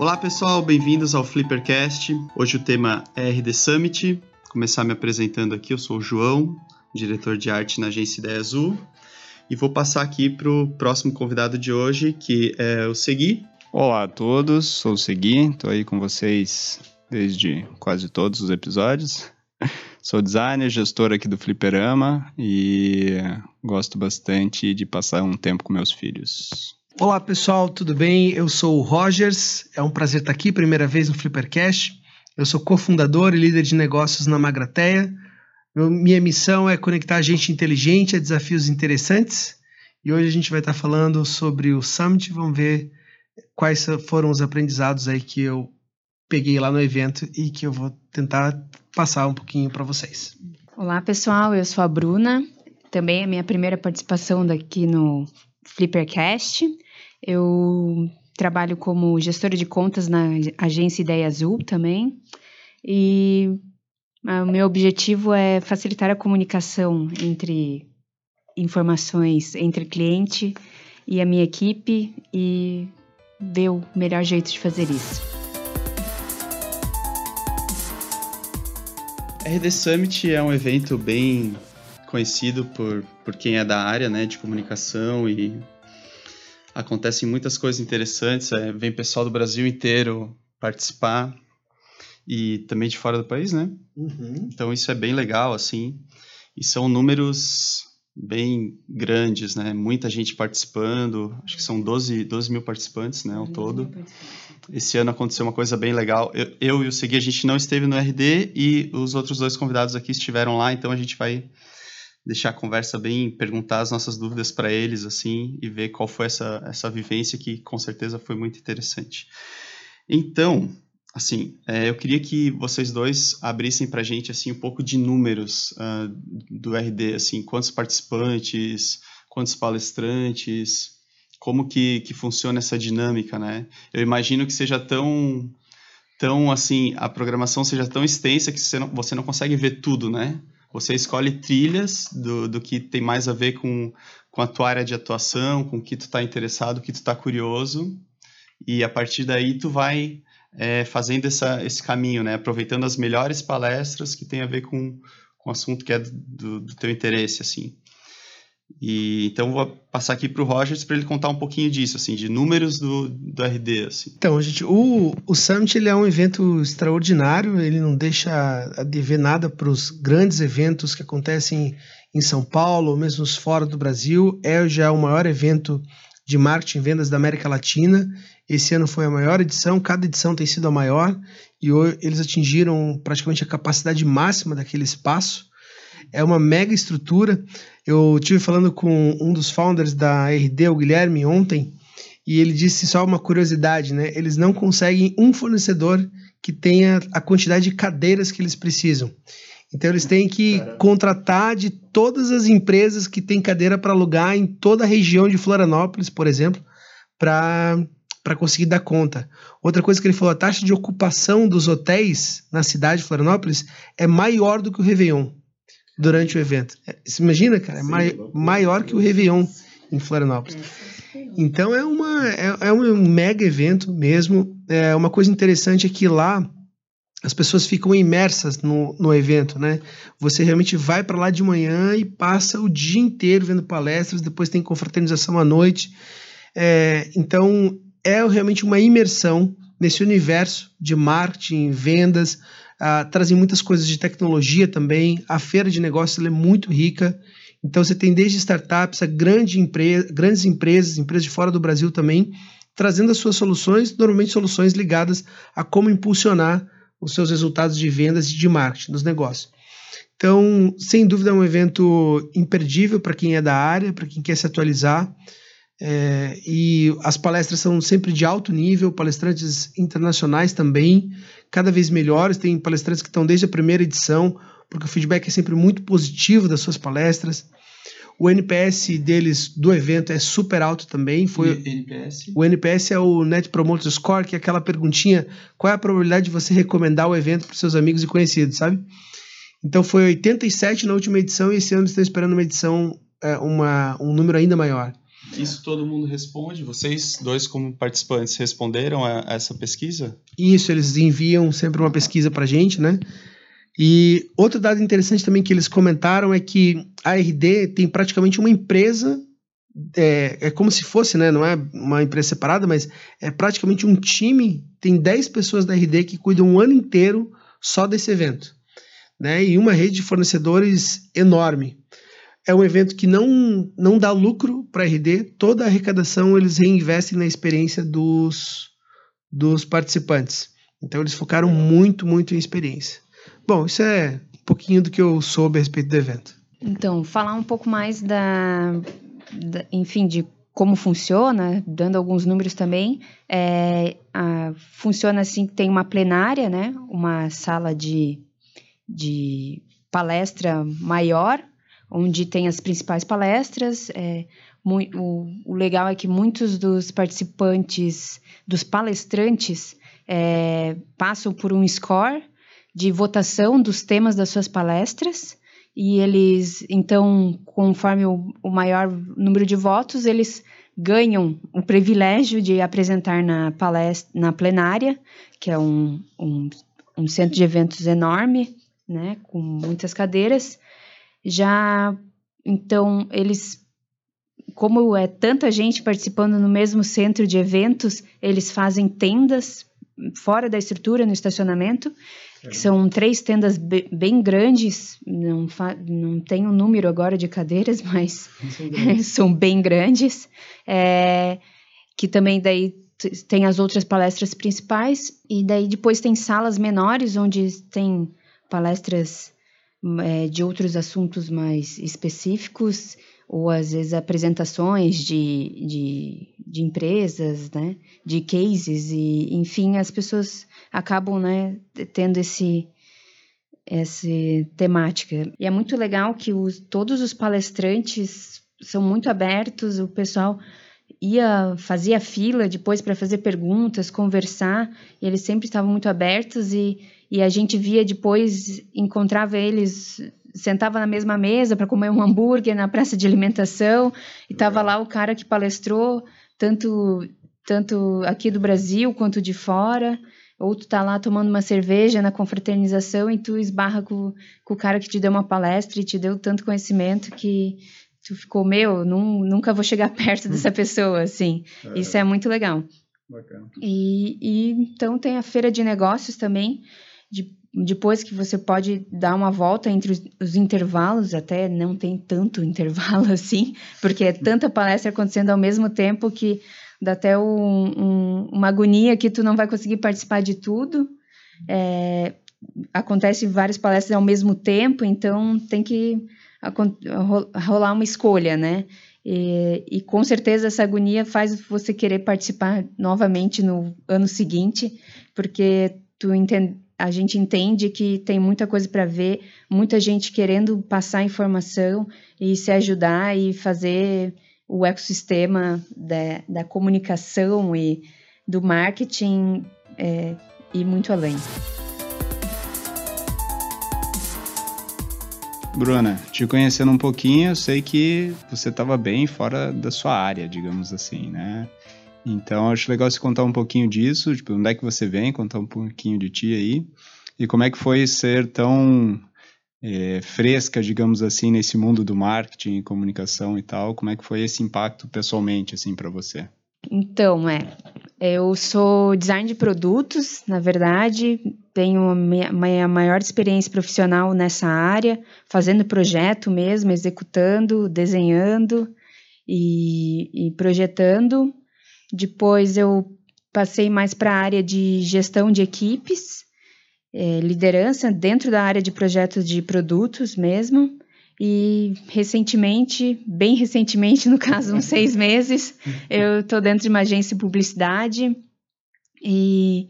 Olá pessoal, bem-vindos ao Flippercast. Hoje o tema é RD Summit. Vou começar me apresentando aqui, eu sou o João, diretor de arte na agência Ideia Azul. E vou passar aqui para o próximo convidado de hoje, que é o Segui. Olá a todos, sou o Segui, estou aí com vocês desde quase todos os episódios. Sou designer, gestor aqui do Fliperama e gosto bastante de passar um tempo com meus filhos. Olá pessoal, tudo bem? Eu sou o Rogers, é um prazer estar aqui, primeira vez no Flippercast. Eu sou cofundador e líder de negócios na Magrateia minha missão é conectar gente inteligente a desafios interessantes. E hoje a gente vai estar falando sobre o Summit. Vamos ver quais foram os aprendizados aí que eu peguei lá no evento e que eu vou tentar passar um pouquinho para vocês. Olá, pessoal. Eu sou a Bruna. Também é minha primeira participação daqui no Flippercast. Eu trabalho como gestora de contas na agência Ideia Azul também. E o meu objetivo é facilitar a comunicação entre informações entre cliente e a minha equipe e ver o melhor jeito de fazer isso. RD Summit é um evento bem conhecido por, por quem é da área né, de comunicação e acontecem muitas coisas interessantes. É, vem pessoal do Brasil inteiro participar e também de fora do país, né? Uhum. Então isso é bem legal, assim. E são números bem grandes, né? Muita gente participando, acho que são 12, 12 mil participantes, né, ao todo. Esse ano aconteceu uma coisa bem legal. Eu, eu e o Segui, a gente não esteve no RD e os outros dois convidados aqui estiveram lá, então a gente vai deixar a conversa bem, perguntar as nossas dúvidas para eles, assim, e ver qual foi essa, essa vivência que com certeza foi muito interessante. Então, assim, é, eu queria que vocês dois abrissem para a gente assim um pouco de números uh, do RD, assim, quantos participantes, quantos palestrantes, como que, que funciona essa dinâmica, né? Eu imagino que seja tão, tão assim, a programação seja tão extensa que você não, você não consegue ver tudo, né? Você escolhe trilhas do, do que tem mais a ver com, com a tua área de atuação, com o que tu está interessado, o que tu está curioso, e a partir daí tu vai é, fazendo essa, esse caminho, né? Aproveitando as melhores palestras que tem a ver com, com o assunto que é do, do teu interesse, assim. E então vou passar aqui para o Rogers para ele contar um pouquinho disso, assim, de números do, do RD. Assim. Então, gente, o, o Summit ele é um evento extraordinário, ele não deixa a dever nada para os grandes eventos que acontecem em São Paulo, ou mesmo fora do Brasil. É já o maior evento de marketing e vendas da América Latina. Esse ano foi a maior edição, cada edição tem sido a maior, e eles atingiram praticamente a capacidade máxima daquele espaço. É uma mega estrutura. Eu tive falando com um dos founders da RD, o Guilherme, ontem, e ele disse só uma curiosidade, né? Eles não conseguem um fornecedor que tenha a quantidade de cadeiras que eles precisam. Então eles têm que Caramba. contratar de todas as empresas que têm cadeira para alugar em toda a região de Florianópolis, por exemplo, para para conseguir dar conta. Outra coisa que ele falou, a taxa de ocupação dos hotéis na cidade de Florianópolis é maior do que o Réveillon durante o evento. É, você imagina, cara? É mai maior que o Réveillon em Florianópolis. Então é, uma, é, é um mega evento mesmo. É uma coisa interessante é que lá as pessoas ficam imersas no, no evento, né? Você realmente vai para lá de manhã e passa o dia inteiro vendo palestras, depois tem confraternização à noite. É, então, é realmente uma imersão nesse universo de marketing, vendas, trazem muitas coisas de tecnologia também. A feira de negócios é muito rica. Então, você tem desde startups a grande empre grandes empresas, empresas de fora do Brasil também, trazendo as suas soluções, normalmente soluções ligadas a como impulsionar os seus resultados de vendas e de marketing dos negócios. Então, sem dúvida, é um evento imperdível para quem é da área, para quem quer se atualizar. É, e as palestras são sempre de alto nível, palestrantes internacionais também, cada vez melhores. Tem palestrantes que estão desde a primeira edição, porque o feedback é sempre muito positivo das suas palestras. O NPS deles do evento é super alto também. Foi NPS? O NPS é o Net Promoter Score, que é aquela perguntinha: qual é a probabilidade de você recomendar o evento para seus amigos e conhecidos, sabe? Então foi 87 na última edição e esse ano estão esperando uma edição, é, uma, um número ainda maior. Isso todo mundo responde? Vocês dois, como participantes, responderam a, essa pesquisa? Isso, eles enviam sempre uma pesquisa para a gente, né? E outro dado interessante também que eles comentaram é que a RD tem praticamente uma empresa, é, é como se fosse, né? Não é uma empresa separada, mas é praticamente um time, tem 10 pessoas da RD que cuidam um ano inteiro só desse evento. Né, e uma rede de fornecedores enorme é um evento que não, não dá lucro para a RD, toda a arrecadação eles reinvestem na experiência dos, dos participantes. Então eles focaram muito, muito em experiência. Bom, isso é um pouquinho do que eu soube a respeito do evento. Então, falar um pouco mais da, da enfim, de como funciona, dando alguns números também, é, a, funciona assim, tem uma plenária, né, uma sala de, de palestra maior, onde tem as principais palestras. É, o, o, legal é que muitos dos participantes, dos palestrantes, é, passam por um score de votação dos temas das suas palestras. E eles, então, conforme o, o maior número de votos, eles ganham o privilégio de apresentar na palestra, na plenária, que é um, um, um centro de eventos enorme, né, com muitas cadeiras, já, então, eles, como é tanta gente participando no mesmo centro de eventos, eles fazem tendas fora da estrutura, no estacionamento, que são três tendas bem grandes, não, não tenho o um número agora de cadeiras, mas são bem grandes, é, que também daí tem as outras palestras principais, e daí depois tem salas menores, onde tem palestras é, de outros assuntos mais específicos, ou às vezes apresentações de, de, de, empresas, né, de cases, e enfim, as pessoas acabam né, tendo esse, essa temática. E é muito legal que os, todos os palestrantes são muito abertos, o pessoal ia fazia fila depois para fazer perguntas, conversar, e eles sempre estavam muito abertos e e a gente via depois, encontrava eles, sentava na mesma mesa para comer um hambúrguer na praça de alimentação, e estava lá o cara que palestrou, tanto, tanto aqui do Brasil quanto de fora, ou tu tá lá tomando uma cerveja na confraternização e tu esbarra com, com o cara que te deu uma palestra e te deu tanto conhecimento que tu ficou, meu, num, nunca vou chegar perto dessa pessoa, assim. É. Isso é muito legal. Bacana. E, e então tem a feira de negócios também, de, depois que você pode dar uma volta entre os, os, intervalos, até não tem tanto intervalo assim, porque é tanta palestra acontecendo ao mesmo tempo que dá até um, um, uma agonia que tu não vai conseguir participar de tudo. É, acontece várias palestras ao mesmo tempo, então tem que rolar uma escolha, né? E, e, com certeza essa agonia faz você querer participar novamente no ano seguinte, porque tu entende, a gente entende que tem muita coisa para ver, muita gente querendo passar informação e se ajudar e fazer o ecossistema da, da comunicação e do marketing é, ir muito além. Bruna, te conhecendo um pouquinho, eu sei que você estava bem fora da sua área, digamos assim, né? Então, acho legal você contar um pouquinho disso, tipo, onde é que você vem, contar um pouquinho de ti aí, e como é que foi ser tão é, fresca, digamos assim, nesse mundo do marketing, comunicação e tal, como é que foi esse impacto pessoalmente, assim, para você? Então, é, eu sou design de produtos, na verdade, tenho a minha maior experiência profissional nessa área, fazendo projeto mesmo, executando, desenhando e, e projetando, depois eu passei mais para a área de gestão de equipes, é, liderança dentro da área de projetos de produtos mesmo. E recentemente, bem recentemente, no caso, uns seis meses, eu estou dentro de uma agência de publicidade e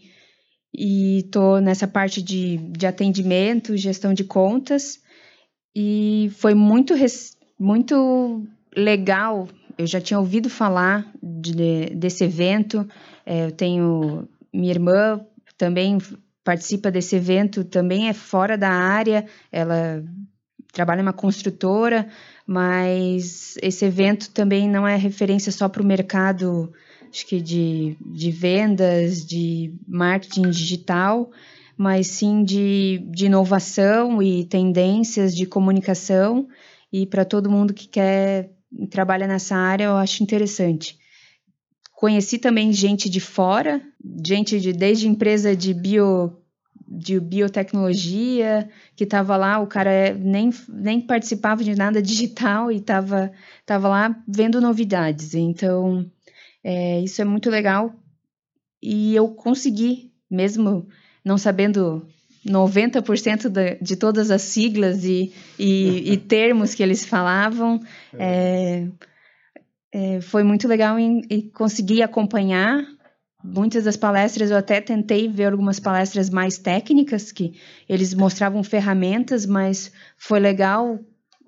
estou nessa parte de, de atendimento, gestão de contas. E foi muito, muito legal eu já tinha ouvido falar de, desse evento. É, eu tenho minha irmã também participa desse evento, também é fora da área. Ela trabalha em uma construtora, mas esse evento também não é referência só para o mercado, acho que de, de vendas, de marketing digital, mas sim de, de inovação e tendências de comunicação. E para todo mundo que quer trabalha nessa área, eu acho interessante. Conheci também gente de fora, gente de desde empresa de bio de biotecnologia que estava lá, o cara é, nem, nem participava de nada digital e estava tava lá vendo novidades. Então, é, isso é muito legal. E eu consegui, mesmo não sabendo 90% de, de todas as siglas e, e, e, termos que eles falavam. É. É, é, foi muito legal em, e consegui acompanhar muitas das palestras. Eu até tentei ver algumas palestras mais técnicas, que eles mostravam ferramentas, mas foi legal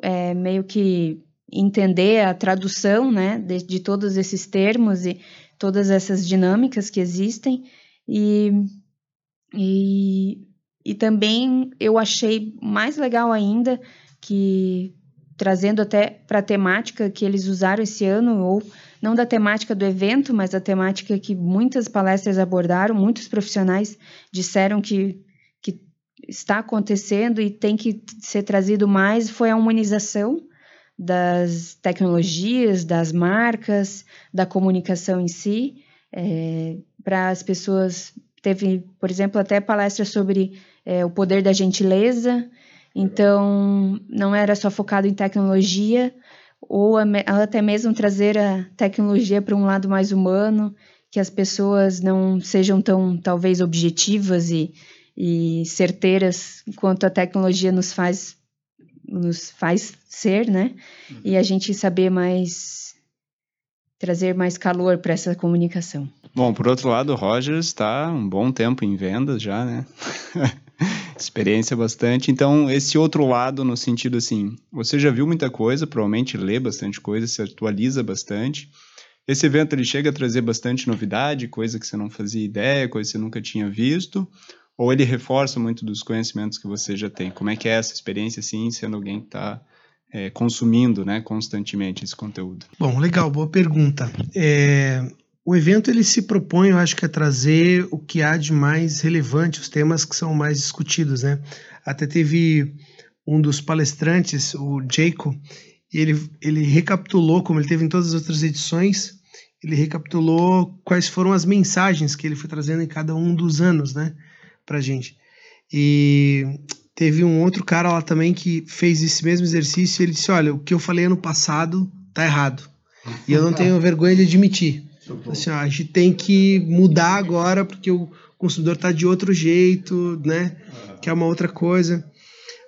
é, meio que entender a tradução né, de, de todos esses termos e todas essas dinâmicas que existem. E e, e também eu achei mais legal ainda que, trazendo até para a temática que eles usaram esse ano, ou não da temática do evento, mas da temática que muitas palestras abordaram, muitos profissionais disseram que, que está acontecendo e tem que ser trazido mais, foi a humanização das tecnologias, das marcas, da comunicação em si, é, para as pessoas Teve, por exemplo, até palestra sobre é, o poder da gentileza. Então, não era só focado em tecnologia, ou até mesmo trazer a tecnologia para um lado mais humano, que as pessoas não sejam tão, talvez, objetivas e, e certeiras quanto a tecnologia nos faz nos faz ser, né? E a gente saber mais trazer mais calor para essa comunicação. Bom, por outro lado, o Rogers está um bom tempo em vendas já, né? Experiência bastante. Então, esse outro lado, no sentido assim, você já viu muita coisa, provavelmente lê bastante coisa, se atualiza bastante. Esse evento ele chega a trazer bastante novidade, coisa que você não fazia ideia, coisa que você nunca tinha visto, ou ele reforça muito dos conhecimentos que você já tem? Como é que é essa experiência, assim, sendo alguém que está é, consumindo né, constantemente esse conteúdo? Bom, legal, boa pergunta. É, o evento ele se propõe, eu acho que a trazer o que há de mais relevante, os temas que são mais discutidos, né? Até teve um dos palestrantes, o Jacob, ele, ele recapitulou, como ele teve em todas as outras edições, ele recapitulou quais foram as mensagens que ele foi trazendo em cada um dos anos, né, pra gente. E Teve um outro cara lá também que fez esse mesmo exercício e ele disse: Olha, o que eu falei ano passado tá errado. E eu não tenho vergonha de admitir. Assim, ó, a gente tem que mudar agora porque o consumidor tá de outro jeito, né? Que é uma outra coisa.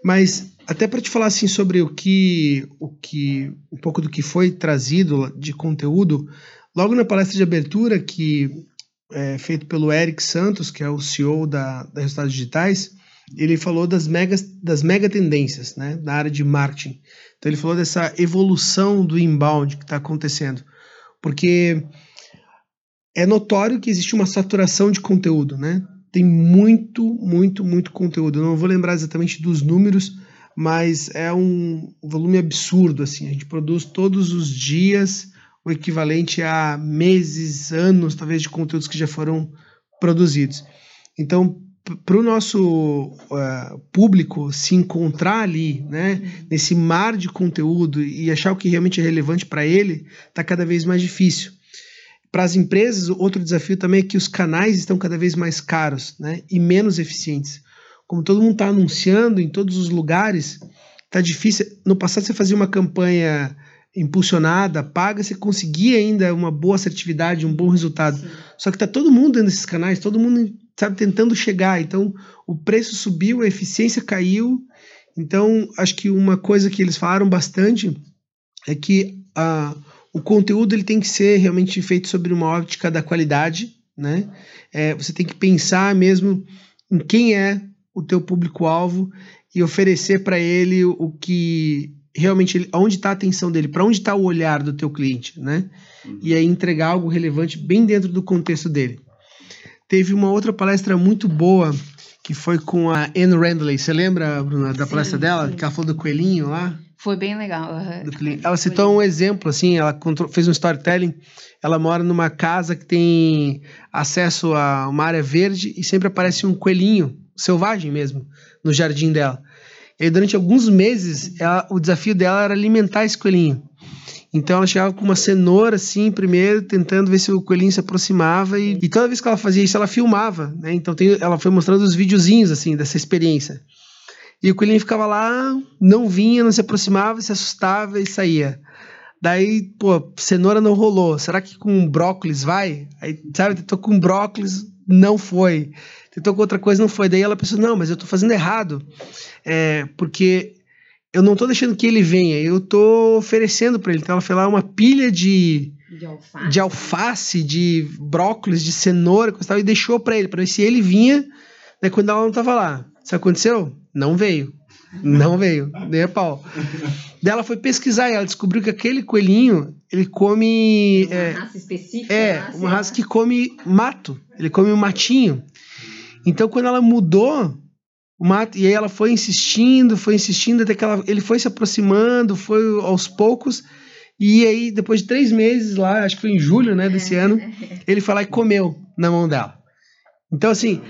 Mas até para te falar assim sobre o que, o que, um pouco do que foi trazido de conteúdo, logo na palestra de abertura que é feito pelo Eric Santos, que é o CEO da, da Resultados Digitais, ele falou das, megas, das mega tendências né, na área de marketing. Então ele falou dessa evolução do inbound que está acontecendo. Porque é notório que existe uma saturação de conteúdo, né? Tem muito, muito, muito conteúdo. Eu não vou lembrar exatamente dos números, mas é um volume absurdo, assim. A gente produz todos os dias o equivalente a meses, anos, talvez, de conteúdos que já foram produzidos. Então, para o nosso uh, público se encontrar ali, né, nesse mar de conteúdo e achar o que realmente é relevante para ele, está cada vez mais difícil. Para as empresas, outro desafio também é que os canais estão cada vez mais caros né, e menos eficientes. Como todo mundo está anunciando em todos os lugares, está difícil. No passado, você fazia uma campanha impulsionada, paga, você conseguia ainda uma boa assertividade, um bom resultado. Sim. Só que está todo mundo dentro desses canais, todo mundo sabe, tentando chegar. Então, o preço subiu, a eficiência caiu. Então, acho que uma coisa que eles falaram bastante é que a, o conteúdo ele tem que ser realmente feito sobre uma óptica da qualidade, né? É, você tem que pensar mesmo em quem é o teu público-alvo e oferecer para ele o que realmente ele, onde está a atenção dele, para onde está o olhar do teu cliente, né? Uhum. E aí entregar algo relevante bem dentro do contexto dele. Teve uma outra palestra muito boa que foi com a Anne Randley. Você lembra, Bruna, da Sim, palestra dela? sim. Que ela falou do coelhinho lá? Foi bem legal. Ela citou um exemplo, assim, ela fez um storytelling. Ela mora numa casa que tem acesso a uma área verde e sempre aparece um coelhinho, selvagem mesmo, no jardim dela. E durante alguns meses, ela- o desafio dela era alimentar esse coelhinho. Então ela chegava com uma cenoura assim, primeiro, tentando ver se o coelhinho se aproximava. E, e toda vez que ela fazia isso, ela filmava, né? Então tem- ela foi mostrando os videozinhos assim dessa experiência. E o coelhinho ficava lá, não vinha, não se aproximava, se assustava e saía. Daí, pô, cenoura não rolou. Será que com brócolis vai? Aí, sabe, tentou com brócolis, não foi. Tentou com outra coisa, não foi. Daí ela pensou, não, mas eu tô fazendo errado. É, porque eu não tô deixando que ele venha, eu tô oferecendo para ele. Então ela foi lá uma pilha de, De alface. de alface, de brócolis, de cenoura, coisa e tal, e deixou para ele, para ver se ele vinha, né, quando ela não tava lá. Sabe o que aconteceu? Não veio. Não veio, nem a pau. Daí ela foi pesquisar e ela descobriu que aquele coelhinho, ele come. Uma é, raça específica. é, lá, sei uma raça que come mato. Ele come o matinho. Então, quando ela mudou o mato, e aí ela foi insistindo, foi insistindo, até que ela, ele foi se aproximando, foi aos poucos. E aí, depois de três meses lá, acho que foi em julho né, desse ano, ele foi lá e comeu na mão dela. Então, assim,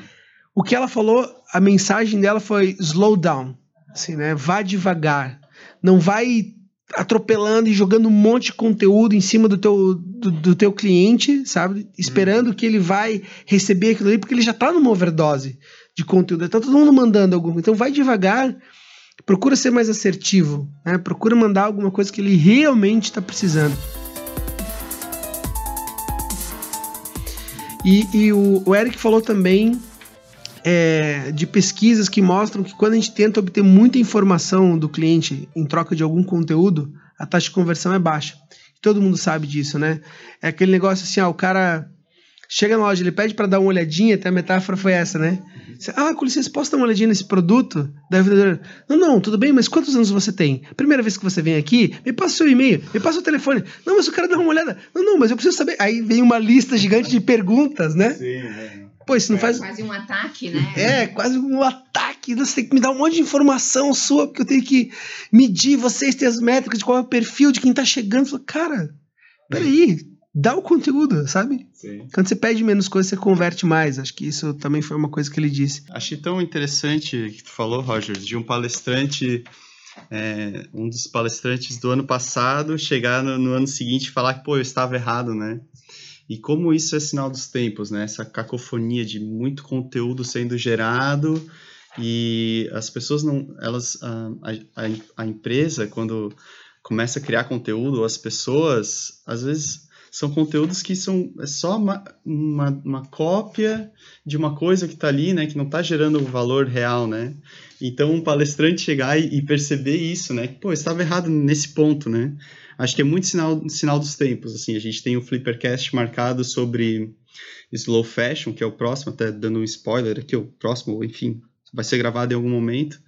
o que ela falou, a mensagem dela foi slow down. Assim, né? Vá devagar. Não vai atropelando e jogando um monte de conteúdo em cima do teu, do, do teu cliente, sabe? Esperando que ele vai receber aquilo ali, porque ele já tá numa overdose de conteúdo. Tá todo mundo mandando alguma. Então vai devagar, procura ser mais assertivo, né? Procura mandar alguma coisa que ele realmente está precisando. E, e o, o Eric falou também é, de pesquisas que mostram que quando a gente tenta obter muita informação do cliente em troca de algum conteúdo, a taxa de conversão é baixa. Todo mundo sabe disso, né? É aquele negócio assim, ah, o cara chega na loja, ele pede para dar uma olhadinha, até a metáfora foi essa, né? Ah, com licença, posso dar uma olhadinha nesse produto? Da vendedora, não, não, tudo bem, mas quantos anos você tem? Primeira vez que você vem aqui, me passa o seu e-mail, me passa o telefone. Não, mas eu quero dar uma olhada. Não, não, mas eu preciso saber. Aí vem uma lista gigante de perguntas, né? Sim, é. Pô, isso não faz. Quase um ataque, né? É, quase um ataque. Você tem que me dar um monte de informação sua, porque eu tenho que medir vocês, ter as métricas de qual é o perfil de quem tá chegando. Fala, cara, peraí, dá o conteúdo, sabe? Sim. Quando você pede menos coisa, você converte mais. Acho que isso também foi uma coisa que ele disse. Achei tão interessante que tu falou, Roger, de um palestrante, é, um dos palestrantes do ano passado, chegar no, no ano seguinte e falar que, pô, eu estava errado, né? E como isso é sinal dos tempos, né? Essa cacofonia de muito conteúdo sendo gerado e as pessoas não, elas, a, a, a empresa quando começa a criar conteúdo, as pessoas, às vezes são conteúdos que são é só uma, uma, uma cópia de uma coisa que está ali, né, que não está gerando valor real, né? Então, um palestrante chegar e, e perceber isso, né? Pô, estava errado nesse ponto, né? Acho que é muito sinal, sinal dos tempos, assim. A gente tem o Flippercast marcado sobre Slow Fashion, que é o próximo, até dando um spoiler aqui, o próximo, enfim, vai ser gravado em algum momento.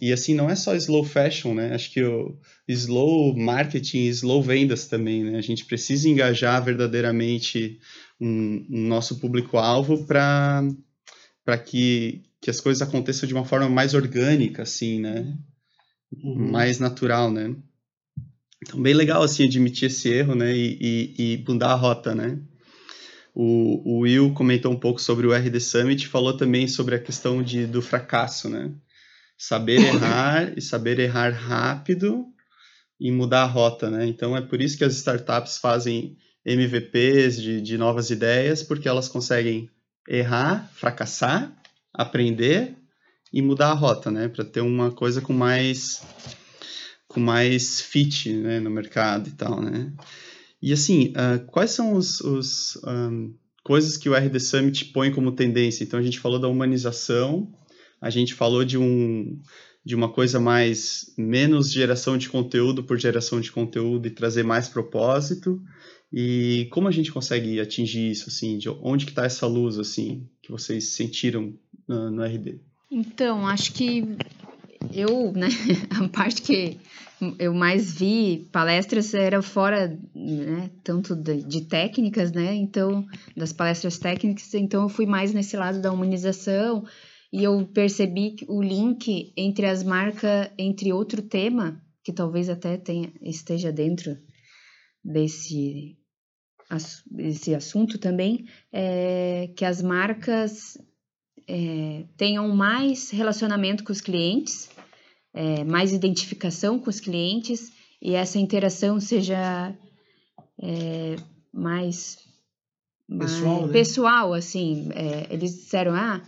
E, assim, não é só Slow Fashion, né? Acho que o Slow Marketing e Slow Vendas também, né? A gente precisa engajar verdadeiramente um, um nosso público-alvo para que, que as coisas aconteçam de uma forma mais orgânica, assim, né? Mais natural, né? Então, bem legal, assim, admitir esse erro, né? E, e, e mudar a rota, né? O, o Will comentou um pouco sobre o RD Summit falou também sobre a questão de, do fracasso, né? Saber errar e saber errar rápido e mudar a rota, né? Então, é por isso que as startups fazem MVPs de, de novas ideias, porque elas conseguem errar, fracassar, aprender e mudar a rota, né? Para ter uma coisa com mais com mais fit né, no mercado e tal, né? E assim, uh, quais são os, os um, coisas que o RD Summit põe como tendência? Então a gente falou da humanização, a gente falou de um de uma coisa mais menos geração de conteúdo por geração de conteúdo e trazer mais propósito. E como a gente consegue atingir isso assim? De onde que está essa luz assim que vocês sentiram no, no RD? Então, acho que eu, né, a parte que eu mais vi palestras era fora, né, tanto de, de, técnicas, né, então, das palestras técnicas, então eu fui mais nesse lado da humanização e eu percebi o link entre as marcas, entre outro tema, que talvez até tenha, esteja dentro desse, desse assunto também, é que as marcas é, tenham mais relacionamento com os clientes, é, mais identificação com os clientes e essa interação seja é, mais pessoal, né? pessoal assim. É, eles disseram, ah,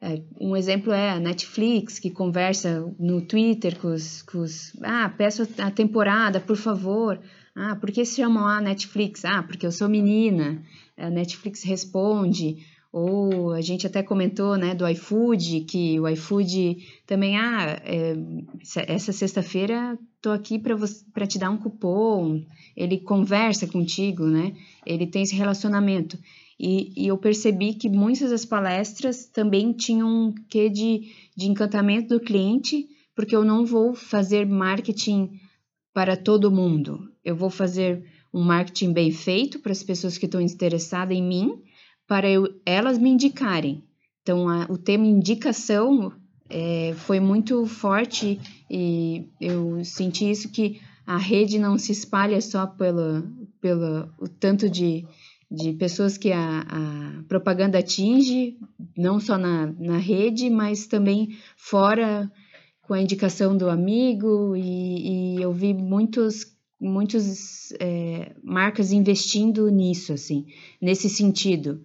é, um exemplo é a Netflix, que conversa no Twitter com os, com os, Ah, peço a temporada, por favor. Ah, por que se chamam a Netflix? Ah, porque eu sou menina. A Netflix responde. Ou a gente até comentou, né, do iFood, que o iFood também, ah, é, essa sexta-feira tô aqui para te dar um cupom. Ele conversa contigo, né? Ele tem esse relacionamento. E, e eu percebi que muitas das palestras também tinham um quê de, de encantamento do cliente, porque eu não vou fazer marketing para todo mundo. Eu vou fazer um marketing bem feito para as pessoas que estão interessadas em mim, para eu, elas me indicarem. Então, a, o tema indicação é, foi muito forte e eu senti isso que a rede não se espalha só pelo, pelo o tanto de, de pessoas que a, a propaganda atinge, não só na, na rede, mas também fora com a indicação do amigo e, e eu vi muitos muitos é, marcas investindo nisso assim nesse sentido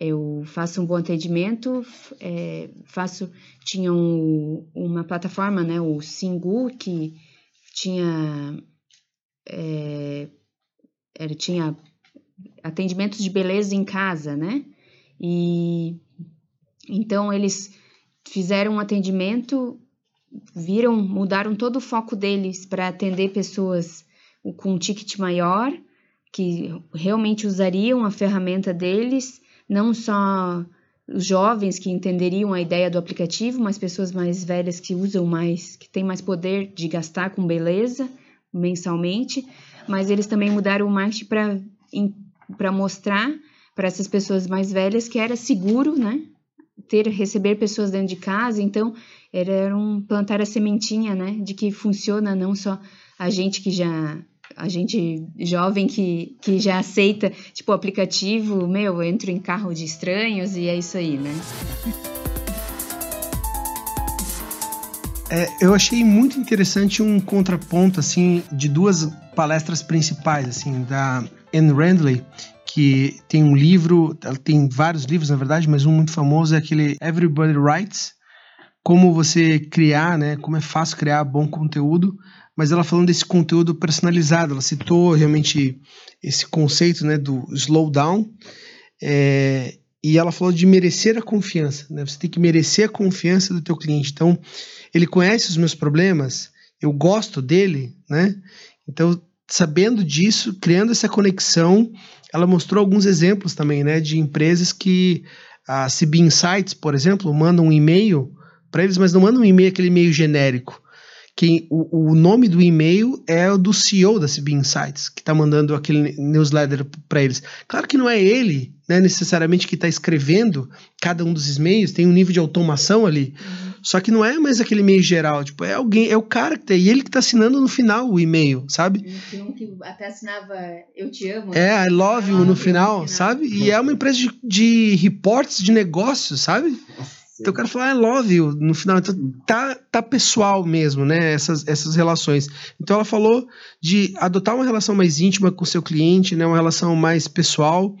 eu faço um bom atendimento é, faço tinha um, uma plataforma né o Singu que tinha é, era, tinha atendimentos de beleza em casa né? E então eles fizeram um atendimento viram, mudaram todo o foco deles para atender pessoas com um ticket maior, que realmente usariam a ferramenta deles, não só os jovens que entenderiam a ideia do aplicativo, mas pessoas mais velhas que usam mais, que têm mais poder de gastar com beleza mensalmente, mas eles também mudaram o marketing para mostrar para essas pessoas mais velhas que era seguro, né? Ter receber pessoas dentro de casa, então era um plantar a sementinha, né, de que funciona não só a gente que já a gente jovem que, que já aceita, tipo, o aplicativo, meu, eu entro em carro de estranhos e é isso aí, né? É, eu achei muito interessante um contraponto, assim, de duas palestras principais, assim, da Anne Randley, que tem um livro, ela tem vários livros, na verdade, mas um muito famoso é aquele Everybody Writes, como você criar, né? Como é fácil criar bom conteúdo, mas ela falando desse conteúdo personalizado, ela citou realmente esse conceito, né, do slowdown, é, e ela falou de merecer a confiança, né? Você tem que merecer a confiança do teu cliente. Então, ele conhece os meus problemas, eu gosto dele, né? Então, sabendo disso, criando essa conexão, ela mostrou alguns exemplos também, né, de empresas que a CB Insights, por exemplo, manda um e-mail para eles, mas não manda um e-mail, aquele e-mail genérico. Quem, o, o nome do e-mail é o do CEO da CB Insights, que está mandando aquele newsletter para eles. Claro que não é ele, né, necessariamente, que está escrevendo cada um dos e-mails, tem um nível de automação ali. Uhum. Só que não é mais aquele e-mail geral, tipo, é alguém, é o cara que tá, e ele que está assinando no final o e-mail, sabe? Tem um que até assinava Eu Te Amo. É, I Love You no final, no final, sabe? E é uma empresa de, de reportes de negócios, sabe? Então o cara fala, I love you no final. Então tá, tá pessoal mesmo, né? Essas, essas relações. Então ela falou de adotar uma relação mais íntima com o seu cliente, né? Uma relação mais pessoal,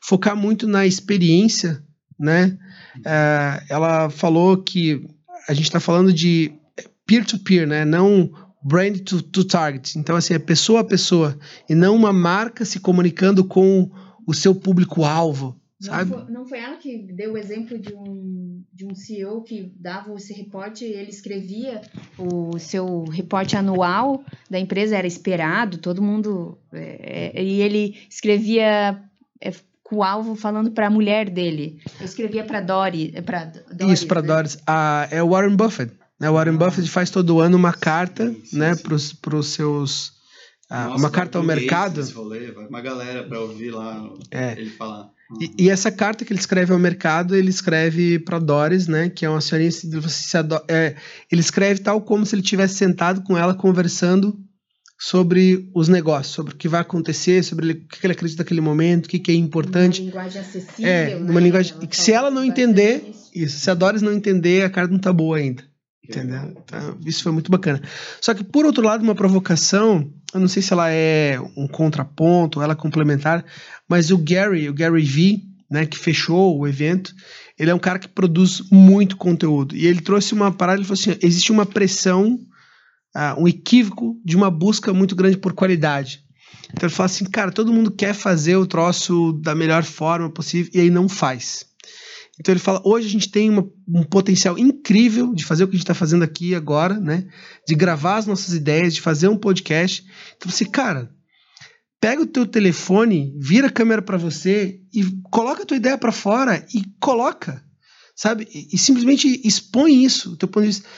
focar muito na experiência, né? É, ela falou que a gente está falando de peer-to-peer, -peer, né? Não brand to, to target. Então, assim, é pessoa a pessoa e não uma marca se comunicando com o seu público-alvo, Sabe? Não foi, não foi ela que deu o exemplo de um, de um CEO que dava esse reporte, ele escrevia o seu reporte anual da empresa, era esperado, todo mundo. É, é e ele escrevia é, com o alvo falando para a mulher dele. Eu escrevia para Dory. Pra Doris, Isso, para né? Doris. Ah, é o Warren Buffett. Né? O Warren Buffett faz todo ano uma carta sim, sim, né, para os seus. Ah, Nossa, uma carta ao mercado. Rolê, uma galera para ouvir lá é. ele falar. E, e, essa carta que ele escreve ao mercado, ele escreve para Doris, né? Que é uma acionista. É, ele escreve tal como se ele tivesse sentado com ela conversando sobre os negócios, sobre o que vai acontecer, sobre o que ele acredita naquele momento, o que, é importante. Uma linguagem acessível. É, né? uma linguagem. Ela se ela não entender, isso. Se a Doris não entender, a carta não tá boa ainda. Entendeu? Então, isso foi muito bacana. Só que, por outro lado, uma provocação, eu não sei se ela é um contraponto, ela é complementar, mas o Gary, o Gary V, né, que fechou o evento, ele é um cara que produz muito conteúdo. E ele trouxe uma parada, ele falou assim: existe uma pressão, uh, um equívoco de uma busca muito grande por qualidade. Então ele fala assim, cara, todo mundo quer fazer o troço da melhor forma possível e aí não faz. Então ele fala: hoje a gente tem uma, um potencial incrível de fazer o que a gente está fazendo aqui agora, né? De gravar as nossas ideias, de fazer um podcast. Então você, cara, pega o teu telefone, vira a câmera para você e coloca a tua ideia para fora e coloca, sabe? E, e, simplesmente expõe isso, o teu ponto de vista.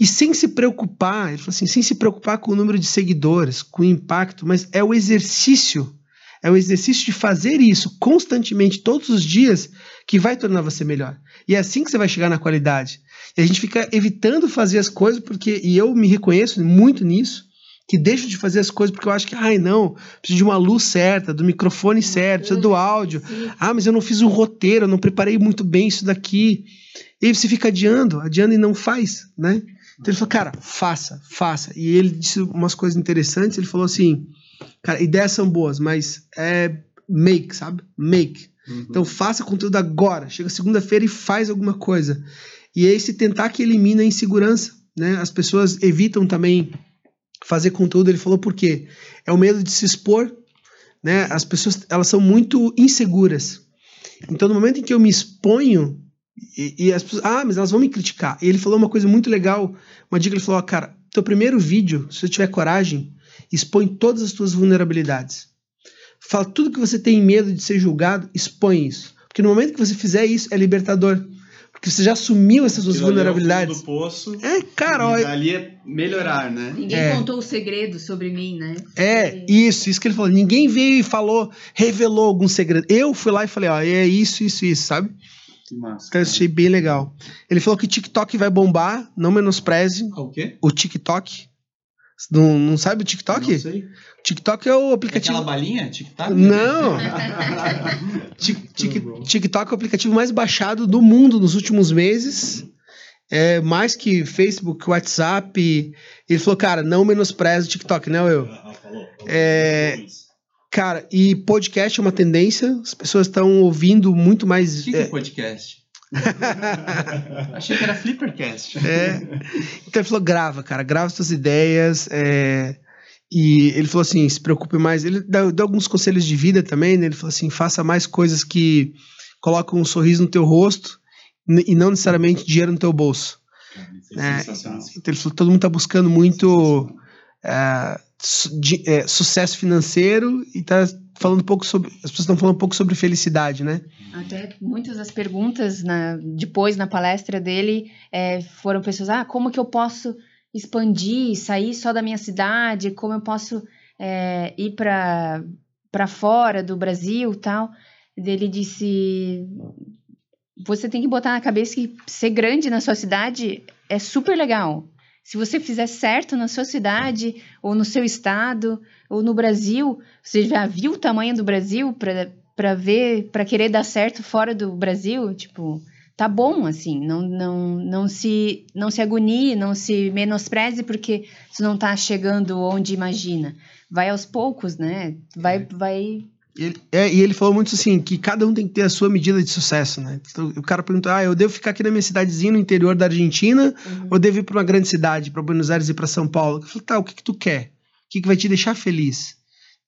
E sem se preocupar, ele falou assim, sem se preocupar com o número de seguidores, com o impacto, mas é o exercício é o exercício de fazer isso constantemente, todos os dias, que vai tornar você melhor. E é assim que você vai chegar na qualidade. E a gente fica evitando fazer as coisas, porque, e eu me reconheço muito nisso, que deixo de fazer as coisas porque eu acho que, ai não, preciso de uma luz certa, do microfone certo, preciso do áudio. Ah, mas eu não fiz um roteiro, eu não preparei muito bem isso daqui. E aí você fica adiando, adiando e não faz, né? Então ele falou, cara, faça, faça. E ele disse umas coisas interessantes, ele falou assim, Cara, ideias são boas, mas é make, sabe? Make. Uhum. Então faça conteúdo agora. Chega segunda-feira e faz alguma coisa. E é esse tentar que elimina a insegurança, né? As pessoas evitam também fazer conteúdo. Ele falou por quê? É o medo de se expor, né? As pessoas, elas são muito inseguras. Então no momento em que eu me exponho e, e as pessoas, ah, mas elas vão me criticar. E ele falou uma coisa muito legal, uma dica, ele falou, cara, teu primeiro vídeo, se você tiver coragem, expõe todas as suas vulnerabilidades. Fala tudo que você tem medo de ser julgado, expõe isso. Porque no momento que você fizer isso, é libertador. Porque você já assumiu essas suas Aquilo vulnerabilidades. É, do poço, é, cara, e dali é melhorar, né? Ninguém é. contou o segredo sobre mim, né? É, isso, isso que ele falou. Ninguém veio e falou, revelou algum segredo. Eu fui lá e falei, ó, é isso, isso, isso, sabe? Que massa. Então eu achei bem legal. Ele falou que TikTok vai bombar, não menospreze. Ah, o quê? O TikTok. Não, não sabe o TikTok? Não sei. TikTok é o aplicativo. É aquela balinha? TikTok? Não! TikTok é o aplicativo mais baixado do mundo nos últimos meses. É mais que Facebook, WhatsApp. Ele falou, cara, não menospreza o TikTok, né, eu? É, cara, e podcast é uma tendência. As pessoas estão ouvindo muito mais. O que, que é, é podcast? Achei que era Flippercast. É. Então ele falou: grava, cara, grava suas ideias. É... E ele falou assim: se preocupe mais. Ele deu, deu, alguns conselhos de vida também, né? Ele falou assim: faça mais coisas que colocam um sorriso no teu rosto e não necessariamente dinheiro no teu bolso. É, então ele falou: todo mundo está buscando muito é, de, é, sucesso financeiro e está falando pouco sobre. As pessoas estão falando um pouco sobre felicidade, né? Até muitas das perguntas na, depois na palestra dele é, foram pessoas: ah, como que eu posso expandir, sair só da minha cidade? Como eu posso é, ir para para fora do Brasil tal? Ele disse: você tem que botar na cabeça que ser grande na sua cidade é super legal. Se você fizer certo na sua cidade, ou no seu estado, ou no Brasil, você já viu o tamanho do Brasil para ver, para querer dar certo fora do Brasil? Tipo, tá bom assim, não, não, não se não se agonie, não se menospreze porque você não tá chegando onde imagina. Vai aos poucos, né? Vai, é. vai ele, é, e ele falou muito assim, que cada um tem que ter a sua medida de sucesso, né? Então, o cara perguntou, ah, eu devo ficar aqui na minha cidadezinha no interior da Argentina uhum. ou devo ir para uma grande cidade, para Buenos Aires e para São Paulo? Eu falei, tá, o que que tu quer? O que que vai te deixar feliz?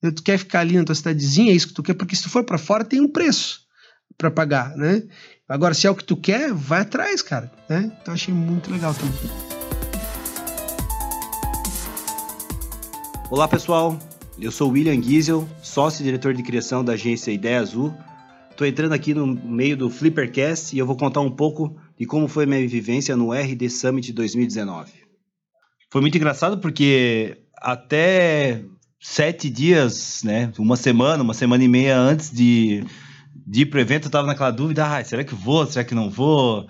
Tu quer ficar ali na tua cidadezinha, é isso que tu quer? Porque se tu for para fora, tem um preço para pagar, né? Agora, se é o que tu quer, vai atrás, cara, né? Então, achei muito legal também. Olá, pessoal. Eu sou William Giesel, sócio e diretor de criação da agência Ideia Azul. Estou entrando aqui no meio do Flippercast e eu vou contar um pouco de como foi minha vivência no RD Summit 2019. Foi muito engraçado porque até sete dias, né, uma semana, uma semana e meia antes de, de ir pro evento, eu tava naquela dúvida, ah, será que vou, será que não vou?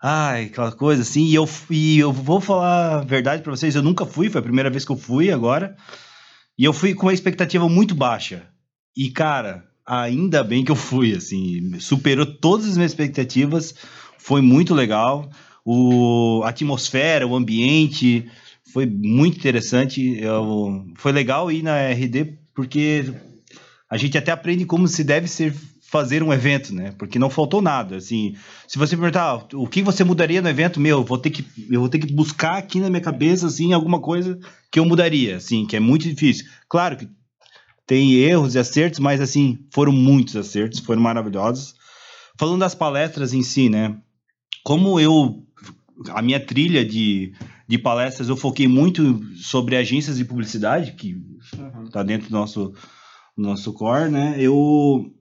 Ai, aquela coisa assim, e eu, e eu vou falar a verdade para vocês, eu nunca fui, foi a primeira vez que eu fui agora, e eu fui com uma expectativa muito baixa. E, cara, ainda bem que eu fui, assim, superou todas as minhas expectativas, foi muito legal, o, a atmosfera, o ambiente, foi muito interessante, eu, foi legal ir na RD, porque a gente até aprende como se deve ser fazer um evento, né? Porque não faltou nada, assim. Se você perguntar o que você mudaria no evento, meu, vou ter que eu vou ter que buscar aqui na minha cabeça assim alguma coisa que eu mudaria, assim, que é muito difícil. Claro que tem erros e acertos, mas assim, foram muitos acertos, foram maravilhosos. Falando das palestras em si, né? Como eu a minha trilha de, de palestras eu foquei muito sobre agências de publicidade, que está uhum. dentro do nosso nosso core, né? Eu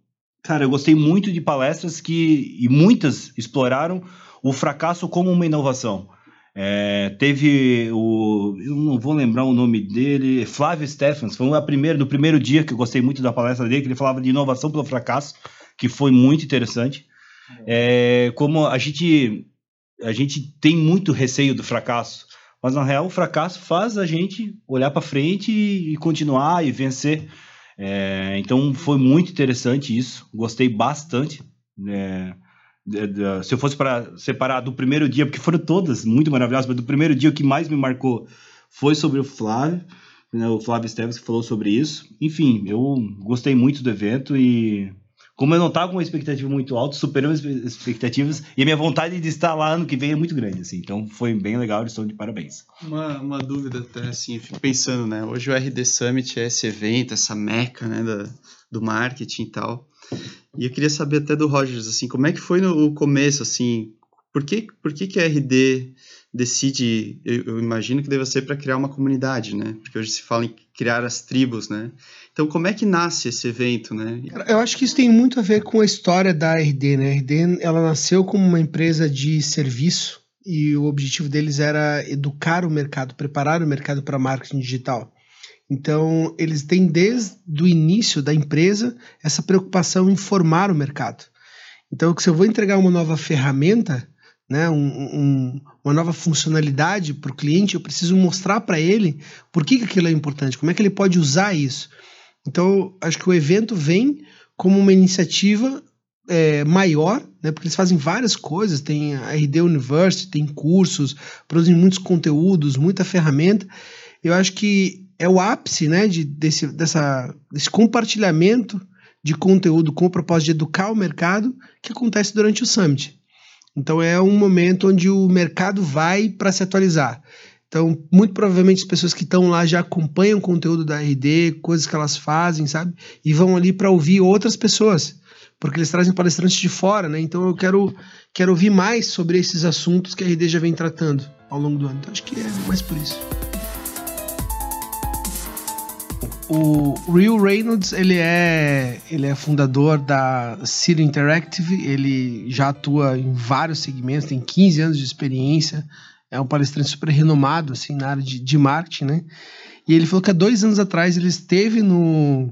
Cara, eu gostei muito de palestras que, e muitas exploraram o fracasso como uma inovação. É, teve o. Eu não vou lembrar o nome dele, Flávio Stephens, foi a primeira, no primeiro dia que eu gostei muito da palestra dele, que ele falava de inovação pelo fracasso, que foi muito interessante. É, como a gente, a gente tem muito receio do fracasso, mas na real o fracasso faz a gente olhar para frente e, e continuar e vencer. É, então foi muito interessante isso, gostei bastante. É, de, se eu fosse para separar do primeiro dia, porque foram todas muito maravilhosas, mas do primeiro dia o que mais me marcou foi sobre o Flávio, né, o Flávio Esteves que falou sobre isso. Enfim, eu gostei muito do evento e como eu não estava com uma expectativa muito alta, superou as expectativas e a minha vontade de estar lá ano que vem é muito grande, assim. Então foi bem legal, estão de parabéns. Uma, uma dúvida até, assim, eu fico pensando, né? Hoje o RD Summit é esse evento, essa meca, né, da, do marketing e tal. E eu queria saber até do Rogers, assim, como é que foi no começo, assim, por que, por que, que a RD decide, eu, imagino que deva ser para criar uma comunidade, né? Porque hoje se fala em criar as tribos, né? Então, como é que nasce esse evento, né? Eu acho que isso tem muito a ver com a história da RD, né? A RD, ela nasceu como uma empresa de serviço e o objetivo deles era educar o mercado, preparar o mercado para marketing digital. Então, eles têm desde o início da empresa essa preocupação em formar o mercado. Então, se eu vou entregar uma nova ferramenta, né, um, um, uma nova funcionalidade para o cliente, eu preciso mostrar para ele por que, aquilo é importante, como é que ele pode usar isso. Então, acho que o evento vem como uma iniciativa é, maior, né, porque eles fazem várias coisas, tem a RD University, tem cursos, produzem muitos conteúdos, muita ferramenta. Eu acho que é o ápice né, de, desse, dessa, desse compartilhamento de conteúdo com o propósito de educar o mercado que acontece durante o Summit. Então é um momento onde o mercado vai para se atualizar. Então, muito provavelmente as pessoas que estão lá já acompanham o conteúdo da RD, coisas que elas fazem, sabe? E vão ali para ouvir outras pessoas, porque eles trazem palestrantes de fora, né? Então eu quero, quero ouvir mais sobre esses assuntos que a RD já vem tratando ao longo do ano. Então acho que é mais por isso. O Real Reynolds, ele é, ele é fundador da City Interactive, ele já atua em vários segmentos, tem 15 anos de experiência, é um palestrante super renomado assim, na área de, de marketing, né? E ele falou que há dois anos atrás ele esteve no,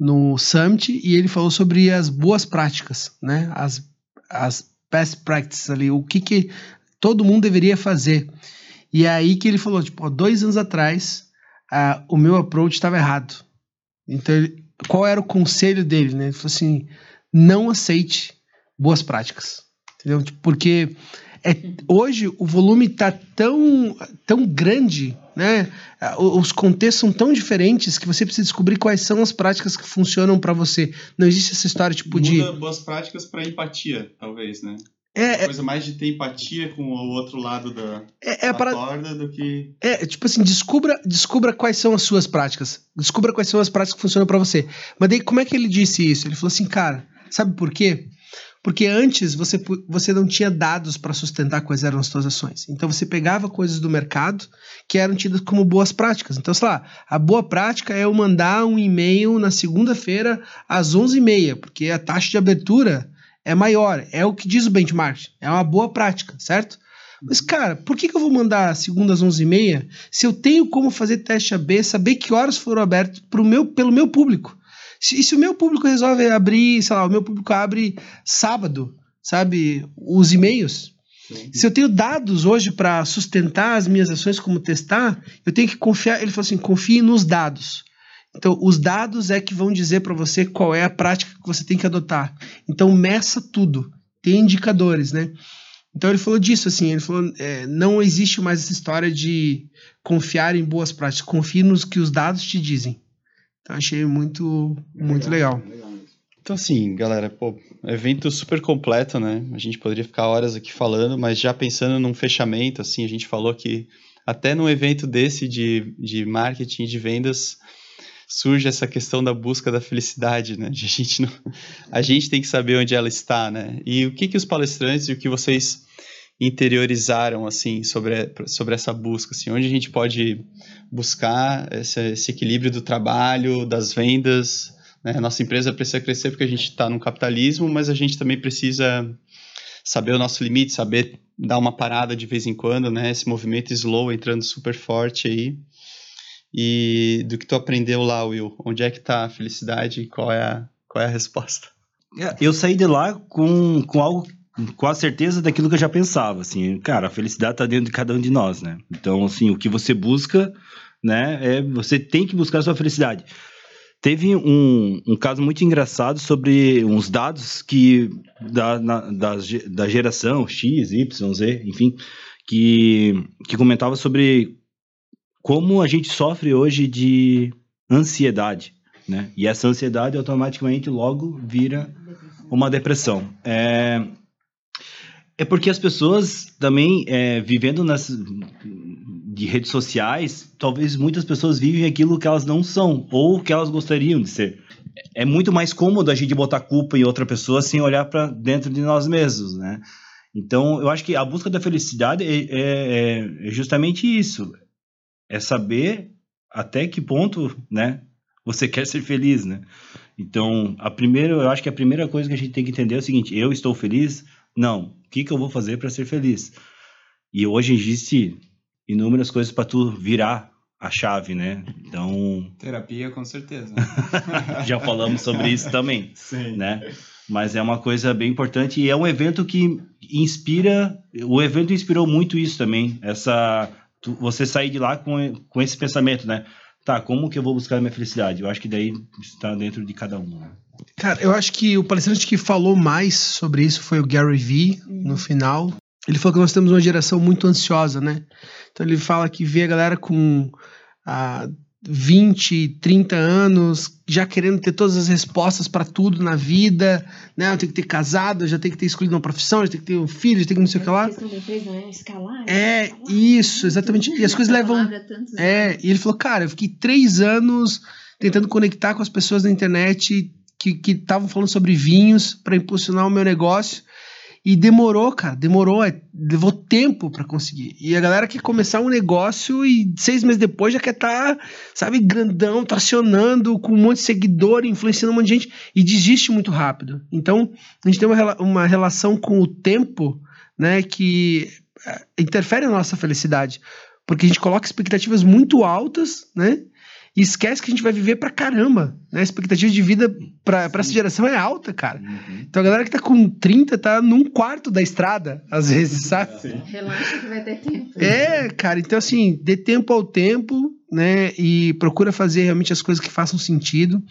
no Summit e ele falou sobre as boas práticas, né? As, as best practices ali, o que, que todo mundo deveria fazer. E é aí que ele falou, tipo, ó, dois anos atrás uh, o meu approach estava errado. Então, ele, qual era o conselho dele? Né? Ele falou assim: não aceite boas práticas. Entendeu? Tipo, porque é, hoje o volume está tão, tão grande, né? Os contextos são tão diferentes que você precisa descobrir quais são as práticas que funcionam para você. Não existe essa história tipo Muda de boas práticas para empatia, talvez, né? É, é, coisa mais de ter empatia com o outro lado da, é, é da para... corda do que. É, tipo assim, descubra, descubra quais são as suas práticas. Descubra quais são as práticas que funcionam para você. Mas daí, como é que ele disse isso? Ele falou assim, cara, sabe por quê? Porque antes você, você não tinha dados para sustentar quais eram as suas ações. Então você pegava coisas do mercado que eram tidas como boas práticas. Então, sei lá, a boa prática é eu mandar um e-mail na segunda-feira às 11h30, porque a taxa de abertura é maior. É o que diz o benchmark. É uma boa prática, certo? Mas, cara, por que, que eu vou mandar segunda às 11h30 se eu tenho como fazer teste AB, saber que horas foram abertos pro meu, pelo meu público? Se, se o meu público resolve abrir, sei lá, o meu público abre sábado, sabe, os e-mails. Se eu tenho dados hoje para sustentar as minhas ações como testar, eu tenho que confiar. Ele falou assim: confie nos dados. Então, os dados é que vão dizer para você qual é a prática que você tem que adotar. Então, meça tudo. Tem indicadores, né? Então, ele falou disso, assim. Ele falou: é, não existe mais essa história de confiar em boas práticas. Confie nos que os dados te dizem. Então, achei muito, muito legal. legal. Então, assim, galera, pô, evento super completo, né? A gente poderia ficar horas aqui falando, mas já pensando num fechamento, assim, a gente falou que até num evento desse de, de marketing de vendas surge essa questão da busca da felicidade, né? A gente, não, a gente tem que saber onde ela está, né? E o que, que os palestrantes e o que vocês interiorizaram, assim, sobre, sobre essa busca, assim, onde a gente pode buscar esse, esse equilíbrio do trabalho, das vendas, né? Nossa empresa precisa crescer porque a gente está no capitalismo, mas a gente também precisa saber o nosso limite, saber dar uma parada de vez em quando, né? Esse movimento slow entrando super forte aí. E do que tu aprendeu lá, Will, onde é que está a felicidade e qual é a, qual é a resposta? É, eu saí de lá com, com algo com a certeza daquilo que eu já pensava, assim, cara, a felicidade está dentro de cada um de nós, né? Então, assim, o que você busca, né, é você tem que buscar a sua felicidade. Teve um, um caso muito engraçado sobre uns dados que da, na, da, da geração X, Y, Z, enfim, que, que comentava sobre como a gente sofre hoje de ansiedade, né? E essa ansiedade automaticamente logo vira uma depressão. É, é porque as pessoas também, é, vivendo nas, de redes sociais, talvez muitas pessoas vivem aquilo que elas não são, ou que elas gostariam de ser. É muito mais cômodo a gente botar culpa em outra pessoa sem olhar para dentro de nós mesmos, né? Então, eu acho que a busca da felicidade é, é, é justamente isso. É saber até que ponto, né, você quer ser feliz, né? Então, a primeira, eu acho que a primeira coisa que a gente tem que entender é o seguinte: eu estou feliz? Não. O que, que eu vou fazer para ser feliz? E hoje existe inúmeras coisas para tu virar a chave, né? Então. Terapia, com certeza. já falamos sobre isso também. Sim. Né? Mas é uma coisa bem importante e é um evento que inspira. O evento inspirou muito isso também. Essa. Tu, você sair de lá com, com esse pensamento, né? Tá, como que eu vou buscar a minha felicidade? Eu acho que daí está dentro de cada um. Né? Cara, eu acho que o palestrante que falou mais sobre isso foi o Gary Vee, no final. Ele falou que nós temos uma geração muito ansiosa, né? Então ele fala que vê a galera com ah, 20, 30 anos já querendo ter todas as respostas para tudo na vida, né? Eu tenho que ter casado, já tenho que ter escolhido uma profissão, já tenho que ter um filho, já tenho que não sei o que lá. Empresa é escalar. É, escalar, isso, exatamente. E as coisas levam. É, e ele falou, cara, eu fiquei três anos tentando conectar com as pessoas na internet que estavam falando sobre vinhos para impulsionar o meu negócio. E demorou, cara, demorou, é, levou tempo para conseguir. E a galera quer começar um negócio e seis meses depois já quer estar, tá, sabe, grandão, tracionando, com um monte de seguidor, influenciando um monte de gente, e desiste muito rápido. Então, a gente tem uma, uma relação com o tempo, né, que é, interfere na nossa felicidade. Porque a gente coloca expectativas muito altas, né? E esquece que a gente vai viver pra caramba. Né? A expectativa de vida pra, pra essa geração é alta, cara. Uhum. Então a galera que tá com 30 tá num quarto da estrada, às vezes, sabe? Sim. Relaxa que vai ter tempo. É, cara. Então, assim, dê tempo ao tempo, né? E procura fazer realmente as coisas que façam sentido. O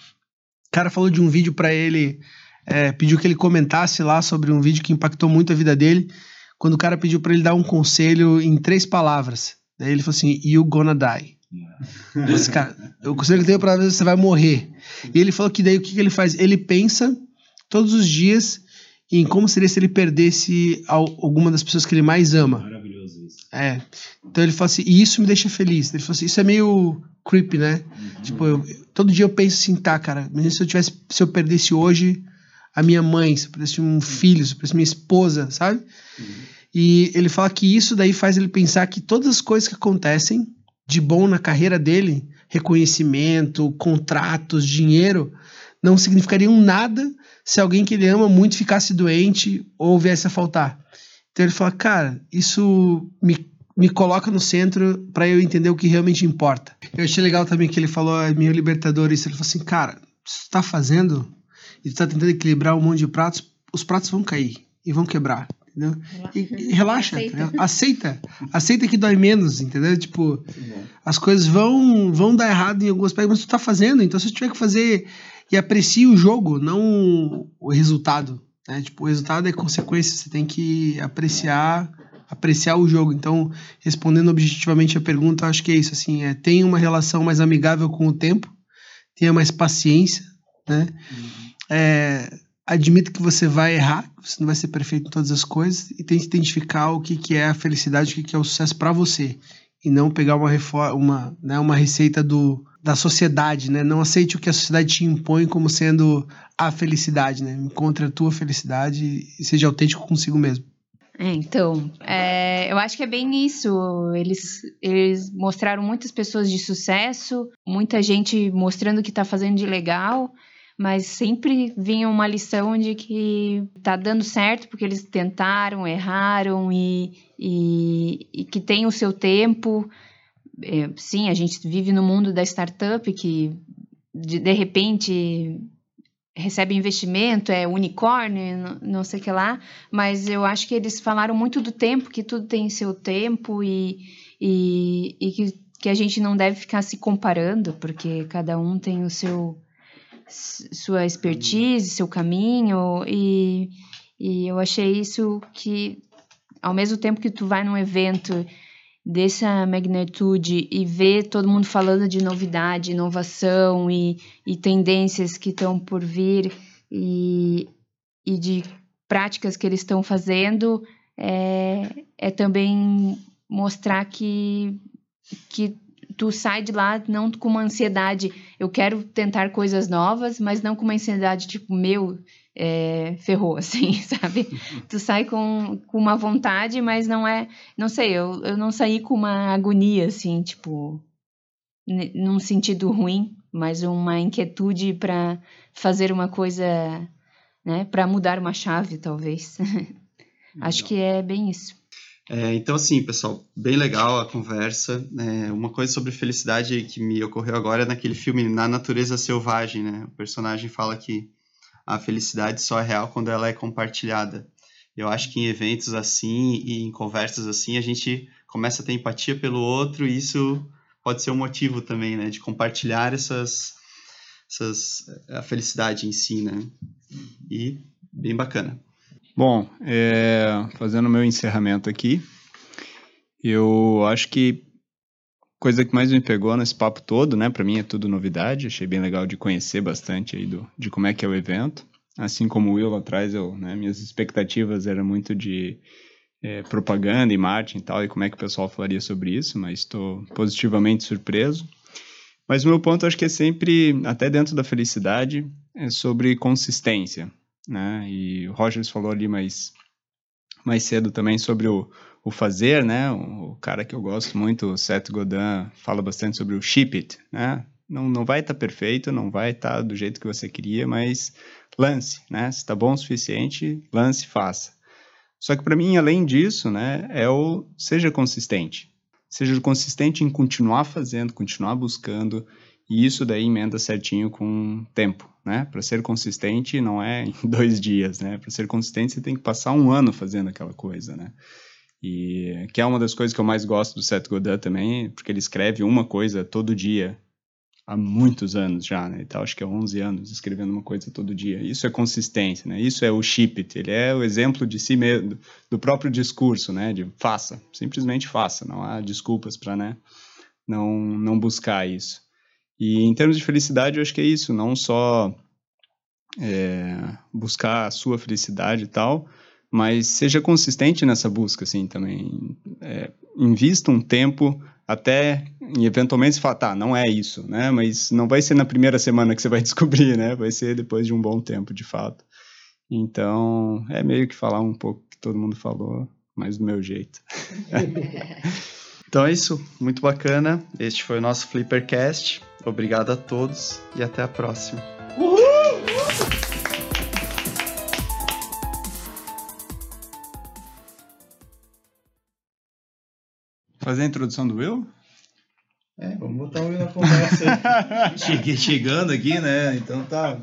cara falou de um vídeo para ele, é, pediu que ele comentasse lá sobre um vídeo que impactou muito a vida dele. Quando o cara pediu para ele dar um conselho em três palavras. Daí ele falou assim: You gonna die. Esse cara, o conselho que eu tenho pra você vai morrer. E ele falou que daí o que, que ele faz? Ele pensa todos os dias em como seria se ele perdesse alguma das pessoas que ele mais ama. Maravilhoso isso. É. Então ele falou assim, e isso me deixa feliz. Ele falou assim, isso é meio creepy, né? Uhum. Tipo, eu, todo dia eu penso assim, tá, cara, imagina se eu tivesse, se eu perdesse hoje a minha mãe, se eu perdesse um filho, se eu perdesse minha esposa, sabe? Uhum. E ele fala que isso daí faz ele pensar que todas as coisas que acontecem de bom na carreira dele, reconhecimento, contratos, dinheiro, não significariam nada se alguém que ele ama muito ficasse doente ou viesse a faltar. Então ele fala, cara, isso me, me coloca no centro para eu entender o que realmente importa. Eu achei legal também que ele falou, é meio libertador isso, ele falou assim, cara, se tu tá fazendo e tu tá tentando equilibrar um monte de pratos, os pratos vão cair e vão quebrar. Entendeu? E, e relaxa, Aceita. aceita. aceita. Aceita que dói menos, entendeu? Tipo, as coisas vão, vão dar errado em alguns aspectos, mas tu tá fazendo, então se tu tiver que fazer e aprecie o jogo, não o resultado. Né? Tipo, o resultado é consequência, você tem que apreciar apreciar o jogo. Então, respondendo objetivamente a pergunta, acho que é isso, assim, é tenha uma relação mais amigável com o tempo, tenha mais paciência, né? É, admita que você vai errar, você não vai ser perfeito em todas as coisas e tente identificar o que, que é a felicidade, o que, que é o sucesso para você e não pegar uma reforma, uma, né, uma receita do, da sociedade, né? Não aceite o que a sociedade te impõe como sendo a felicidade, né? Encontre a tua felicidade e seja autêntico consigo mesmo. É, então, é, eu acho que é bem isso. Eles, eles mostraram muitas pessoas de sucesso, muita gente mostrando o que está fazendo de legal, mas sempre vinha uma lição de que tá dando certo porque eles tentaram, erraram e, e, e que tem o seu tempo. É, sim, a gente vive no mundo da startup que de, de repente recebe investimento, é unicórnio, não, sei o que lá, mas eu acho que eles falaram muito do tempo, que tudo tem seu tempo e, e, e que, que a gente não deve ficar se comparando, porque cada um tem o seu sua expertise, seu caminho e, e eu achei isso que ao mesmo tempo que tu vai num evento dessa magnitude e ver todo mundo falando de novidade, inovação e, e tendências que estão por vir e, e de práticas que eles estão fazendo, é, é também mostrar que, que tu sai de lá não com uma ansiedade, eu quero tentar coisas novas, mas não com uma ansiedade tipo, meu, é, ferrou, assim, sabe? tu sai com, com uma vontade, mas não é, não sei, eu, eu não saí com uma agonia, assim, tipo, num sentido ruim, mas uma inquietude para fazer uma coisa, né, para mudar uma chave, talvez. Acho que é bem isso. É, então, assim, pessoal, bem legal a conversa. É, uma coisa sobre felicidade que me ocorreu agora é naquele filme Na Natureza Selvagem, né? O personagem fala que a felicidade só é real quando ela é compartilhada. Eu acho que em eventos assim e em conversas assim, a gente começa a ter empatia pelo outro e isso pode ser um motivo também, né? De compartilhar essas, essas a felicidade em si, né? E bem bacana. Bom, é, fazendo o meu encerramento aqui, eu acho que coisa que mais me pegou nesse papo todo, né? Para mim é tudo novidade, achei bem legal de conhecer bastante aí do, de como é que é o evento. Assim como o Will lá atrás, eu, né, minhas expectativas eram muito de é, propaganda e marketing e tal, e como é que o pessoal falaria sobre isso, mas estou positivamente surpreso. Mas o meu ponto acho que é sempre, até dentro da felicidade, é sobre consistência né? E o Rogers falou ali mais, mais cedo também sobre o, o fazer, né? O, o cara que eu gosto muito, o Seth Godin, fala bastante sobre o ship it, né? Não, não vai estar tá perfeito, não vai estar tá do jeito que você queria, mas lance, né? Se está bom o suficiente, lance, faça. Só que para mim, além disso, né, é o seja consistente. Seja consistente em continuar fazendo, continuar buscando, e isso daí emenda certinho com tempo, né? Para ser consistente não é em dois dias, né? Para ser consistente você tem que passar um ano fazendo aquela coisa, né? E que é uma das coisas que eu mais gosto do Seth Godin também, porque ele escreve uma coisa todo dia há muitos anos já, né? Então acho que é 11 anos escrevendo uma coisa todo dia. Isso é consistência, né? Isso é o ship it. Ele é o exemplo de si mesmo, do próprio discurso, né? De faça, simplesmente faça. Não há desculpas para, né? Não, não buscar isso. E em termos de felicidade, eu acho que é isso, não só é, buscar a sua felicidade e tal, mas seja consistente nessa busca, assim, também. É, invista um tempo até, e eventualmente você fala, tá, não é isso, né? Mas não vai ser na primeira semana que você vai descobrir, né? Vai ser depois de um bom tempo, de fato. Então, é meio que falar um pouco que todo mundo falou, mas do meu jeito. Então é isso, muito bacana. Este foi o nosso Flippercast. Obrigado a todos e até a próxima. Fazer a introdução do Will? É, vamos botar o Will na conversa aí. Cheguei chegando aqui, né? Então tá.